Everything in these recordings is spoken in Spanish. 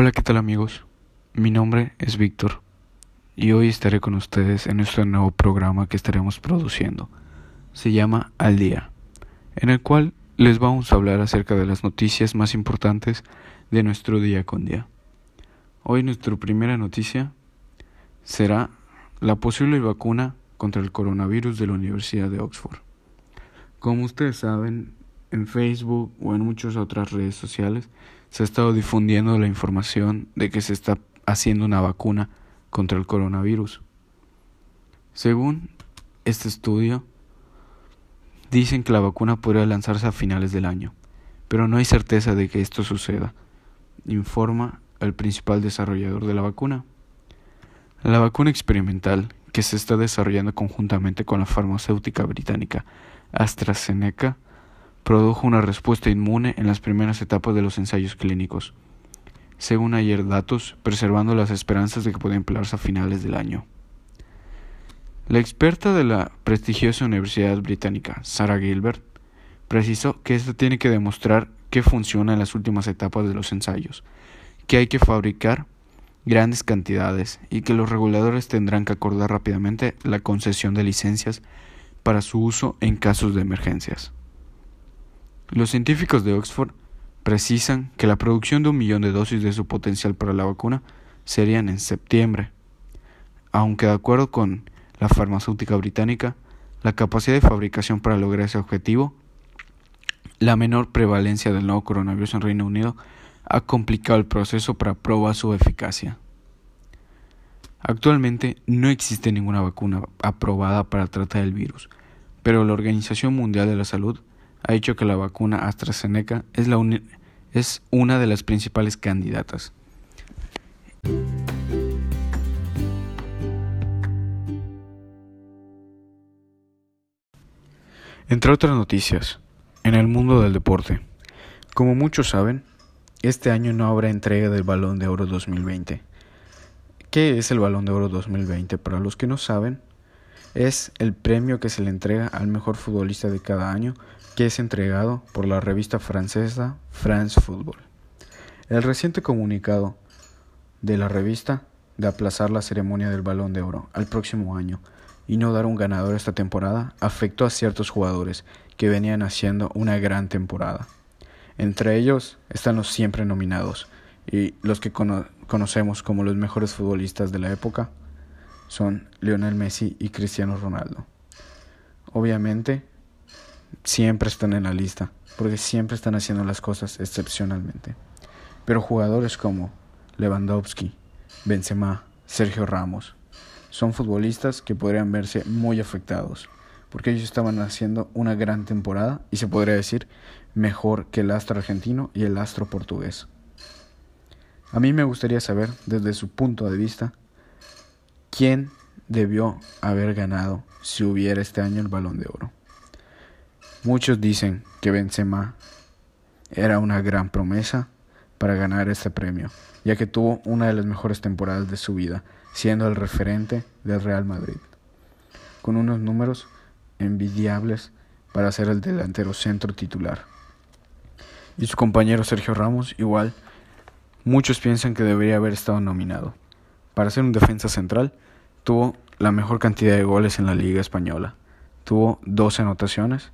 Hola, ¿qué tal amigos? Mi nombre es Víctor y hoy estaré con ustedes en nuestro nuevo programa que estaremos produciendo. Se llama Al Día, en el cual les vamos a hablar acerca de las noticias más importantes de nuestro día con día. Hoy nuestra primera noticia será la posible vacuna contra el coronavirus de la Universidad de Oxford. Como ustedes saben, en Facebook o en muchas otras redes sociales se ha estado difundiendo la información de que se está haciendo una vacuna contra el coronavirus. Según este estudio, dicen que la vacuna podría lanzarse a finales del año, pero no hay certeza de que esto suceda, informa el principal desarrollador de la vacuna. La vacuna experimental, que se está desarrollando conjuntamente con la farmacéutica británica AstraZeneca, produjo una respuesta inmune en las primeras etapas de los ensayos clínicos, según ayer datos, preservando las esperanzas de que pueda emplearse a finales del año. La experta de la prestigiosa Universidad Británica, Sarah Gilbert, precisó que esto tiene que demostrar que funciona en las últimas etapas de los ensayos, que hay que fabricar grandes cantidades y que los reguladores tendrán que acordar rápidamente la concesión de licencias para su uso en casos de emergencias. Los científicos de Oxford precisan que la producción de un millón de dosis de su potencial para la vacuna serían en septiembre, aunque de acuerdo con la farmacéutica británica, la capacidad de fabricación para lograr ese objetivo, la menor prevalencia del nuevo coronavirus en Reino Unido ha complicado el proceso para probar su eficacia. Actualmente no existe ninguna vacuna aprobada para tratar el virus, pero la Organización Mundial de la Salud ha dicho que la vacuna AstraZeneca es, la es una de las principales candidatas. Entre otras noticias, en el mundo del deporte, como muchos saben, este año no habrá entrega del Balón de Oro 2020. ¿Qué es el Balón de Oro 2020? Para los que no saben, es el premio que se le entrega al mejor futbolista de cada año que es entregado por la revista francesa France Football. El reciente comunicado de la revista de aplazar la ceremonia del Balón de Oro al próximo año y no dar un ganador esta temporada afectó a ciertos jugadores que venían haciendo una gran temporada. Entre ellos están los siempre nominados y los que conocemos como los mejores futbolistas de la época son Lionel Messi y Cristiano Ronaldo. Obviamente, siempre están en la lista, porque siempre están haciendo las cosas excepcionalmente. Pero jugadores como Lewandowski, Benzema, Sergio Ramos, son futbolistas que podrían verse muy afectados, porque ellos estaban haciendo una gran temporada y se podría decir mejor que el astro argentino y el astro portugués. A mí me gustaría saber, desde su punto de vista, quién debió haber ganado si hubiera este año el balón de oro. Muchos dicen que Benzema era una gran promesa para ganar este premio, ya que tuvo una de las mejores temporadas de su vida, siendo el referente del Real Madrid, con unos números envidiables para ser el delantero centro titular. Y su compañero Sergio Ramos, igual, muchos piensan que debería haber estado nominado. Para ser un defensa central, tuvo la mejor cantidad de goles en la Liga Española. Tuvo 12 anotaciones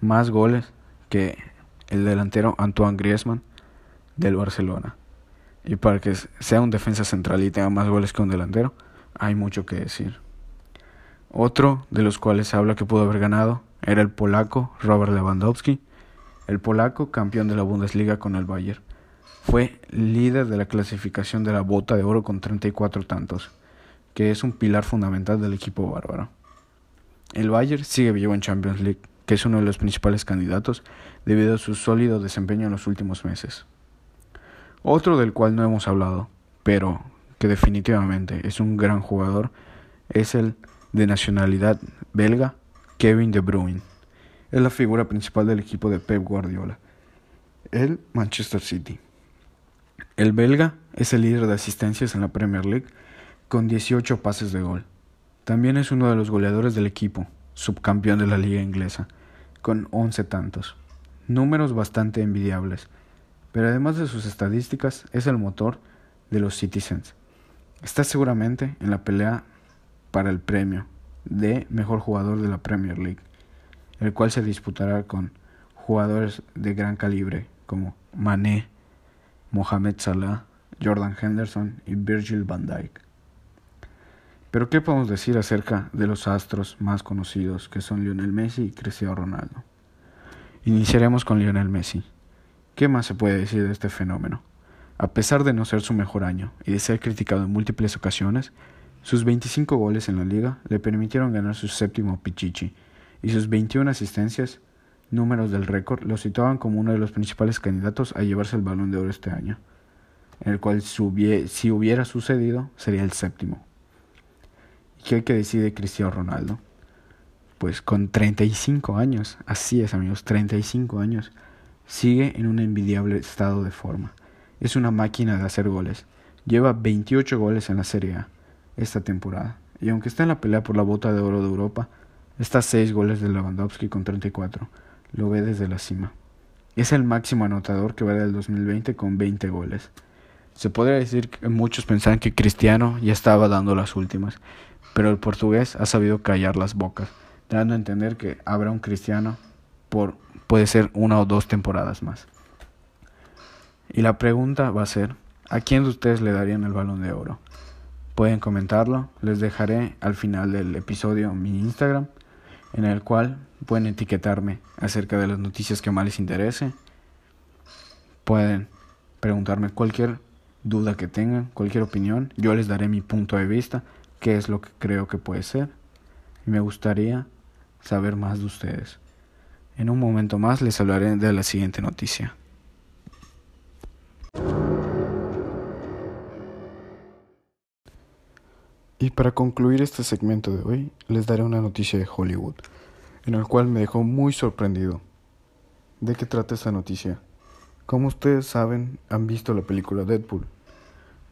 más goles que el delantero Antoine Griezmann del Barcelona. Y para que sea un defensa central y tenga más goles que un delantero, hay mucho que decir. Otro de los cuales se habla que pudo haber ganado era el polaco Robert Lewandowski, el polaco campeón de la Bundesliga con el Bayern. Fue líder de la clasificación de la bota de oro con 34 tantos, que es un pilar fundamental del equipo bárbaro. El Bayern sigue vivo en Champions League que es uno de los principales candidatos debido a su sólido desempeño en los últimos meses. Otro del cual no hemos hablado, pero que definitivamente es un gran jugador, es el de nacionalidad belga Kevin De Bruyne. Es la figura principal del equipo de Pep Guardiola, el Manchester City. El belga es el líder de asistencias en la Premier League con 18 pases de gol. También es uno de los goleadores del equipo, subcampeón de la liga inglesa, con 11 tantos. Números bastante envidiables, pero además de sus estadísticas es el motor de los Citizens. Está seguramente en la pelea para el premio de mejor jugador de la Premier League, el cual se disputará con jugadores de gran calibre como Mané, Mohamed Salah, Jordan Henderson y Virgil van Dijk. Pero ¿qué podemos decir acerca de los astros más conocidos que son Lionel Messi y Cristiano Ronaldo? Iniciaremos con Lionel Messi. ¿Qué más se puede decir de este fenómeno? A pesar de no ser su mejor año y de ser criticado en múltiples ocasiones, sus 25 goles en la liga le permitieron ganar su séptimo Pichichi y sus 21 asistencias, números del récord, lo situaban como uno de los principales candidatos a llevarse el balón de oro este año, en el cual si hubiera sucedido sería el séptimo. ¿Y qué que decir de Cristiano Ronaldo? Pues con 35 años, así es amigos, 35 años, sigue en un envidiable estado de forma. Es una máquina de hacer goles. Lleva 28 goles en la Serie A esta temporada. Y aunque está en la pelea por la bota de oro de Europa, está a 6 goles de Lewandowski con 34. Lo ve desde la cima. Es el máximo anotador que va del 2020 con 20 goles. Se podría decir que muchos pensaban que Cristiano ya estaba dando las últimas, pero el portugués ha sabido callar las bocas, dando a entender que habrá un Cristiano por puede ser una o dos temporadas más. Y la pregunta va a ser, ¿a quién de ustedes le darían el balón de oro? Pueden comentarlo, les dejaré al final del episodio mi Instagram, en el cual pueden etiquetarme acerca de las noticias que más les interese. Pueden preguntarme cualquier duda que tengan, cualquier opinión, yo les daré mi punto de vista, qué es lo que creo que puede ser. Me gustaría saber más de ustedes. En un momento más les hablaré de la siguiente noticia. Y para concluir este segmento de hoy, les daré una noticia de Hollywood, en el cual me dejó muy sorprendido. ¿De qué trata esta noticia? Como ustedes saben, han visto la película Deadpool.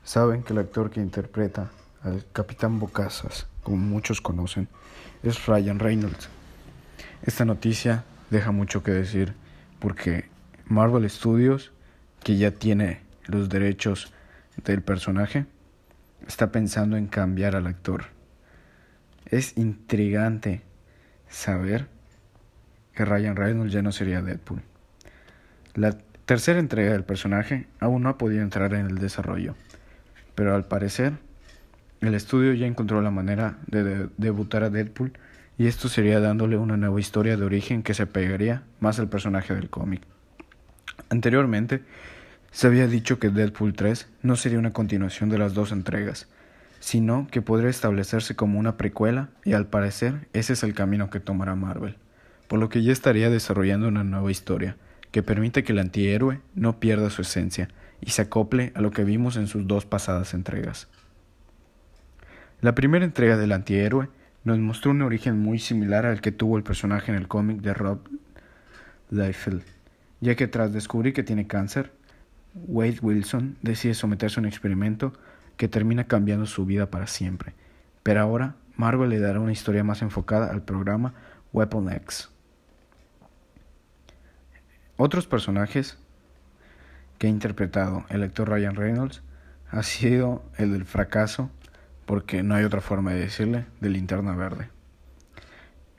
Saben que el actor que interpreta al Capitán Bocazas, como muchos conocen, es Ryan Reynolds. Esta noticia deja mucho que decir porque Marvel Studios, que ya tiene los derechos del personaje, está pensando en cambiar al actor. Es intrigante saber que Ryan Reynolds ya no sería Deadpool. La tercera entrega del personaje aún no ha podido entrar en el desarrollo, pero al parecer el estudio ya encontró la manera de, debutar a Deadpool y esto sería dándole una nueva historia de origen que se pegaría más al personaje del cómic. Anteriormente, se había dicho que Deadpool 3 no sería una continuación de las dos entregas, sino que podría establecerse como una precuela y al parecer ese es el camino que tomará Marvel, por lo que ya estaría desarrollando una nueva historia que permite que el antihéroe no pierda su esencia y se acople a lo que vimos en sus dos pasadas entregas. La primera entrega del antihéroe nos mostró un origen muy similar al que tuvo el personaje en el cómic de Rob Liefeld, ya que tras descubrir que tiene cáncer, Wade Wilson decide someterse a un experimento que termina cambiando su vida para siempre. Pero ahora Marvel le dará una historia más enfocada al programa Weapon X. Otros personajes que ha interpretado el actor Ryan Reynolds ha sido el del fracaso, porque no hay otra forma de decirle, de linterna verde.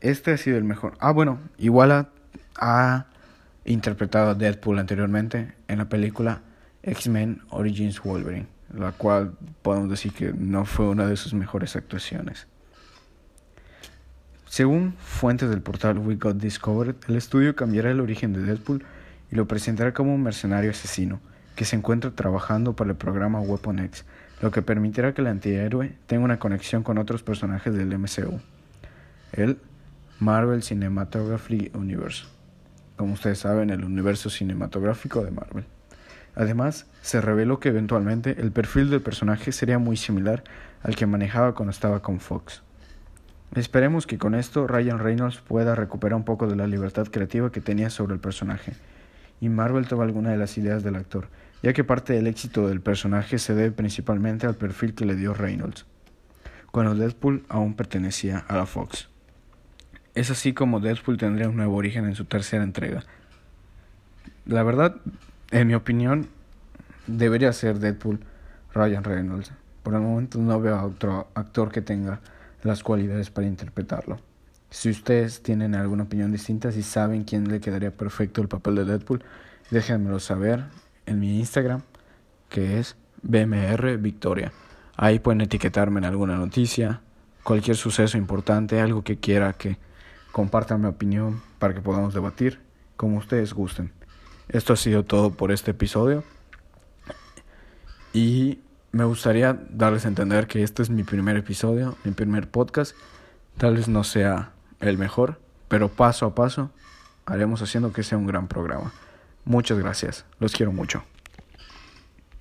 Este ha sido el mejor. Ah, bueno, igual ha interpretado a Deadpool anteriormente en la película X-Men Origins Wolverine, la cual podemos decir que no fue una de sus mejores actuaciones. Según fuentes del portal We Got Discovered, el estudio cambiará el origen de Deadpool y lo presentará como un mercenario asesino que se encuentra trabajando para el programa Weapon X, lo que permitirá que el antihéroe tenga una conexión con otros personajes del MCU, el Marvel Cinematography Universe como ustedes saben, el universo cinematográfico de Marvel. Además, se reveló que eventualmente el perfil del personaje sería muy similar al que manejaba cuando estaba con Fox. Esperemos que con esto Ryan Reynolds pueda recuperar un poco de la libertad creativa que tenía sobre el personaje, y Marvel toma alguna de las ideas del actor, ya que parte del éxito del personaje se debe principalmente al perfil que le dio Reynolds, cuando Deadpool aún pertenecía a la Fox. Es así como Deadpool tendría un nuevo origen en su tercera entrega. La verdad, en mi opinión, debería ser Deadpool Ryan Reynolds. Por el momento no veo a otro actor que tenga las cualidades para interpretarlo. Si ustedes tienen alguna opinión distinta, si saben quién le quedaría perfecto el papel de Deadpool, déjenmelo saber en mi Instagram, que es BMR Victoria. Ahí pueden etiquetarme en alguna noticia, cualquier suceso importante, algo que quiera que compartan mi opinión para que podamos debatir como ustedes gusten. Esto ha sido todo por este episodio. Y me gustaría darles a entender que este es mi primer episodio, mi primer podcast. Tal vez no sea el mejor, pero paso a paso haremos haciendo que sea un gran programa. Muchas gracias, los quiero mucho.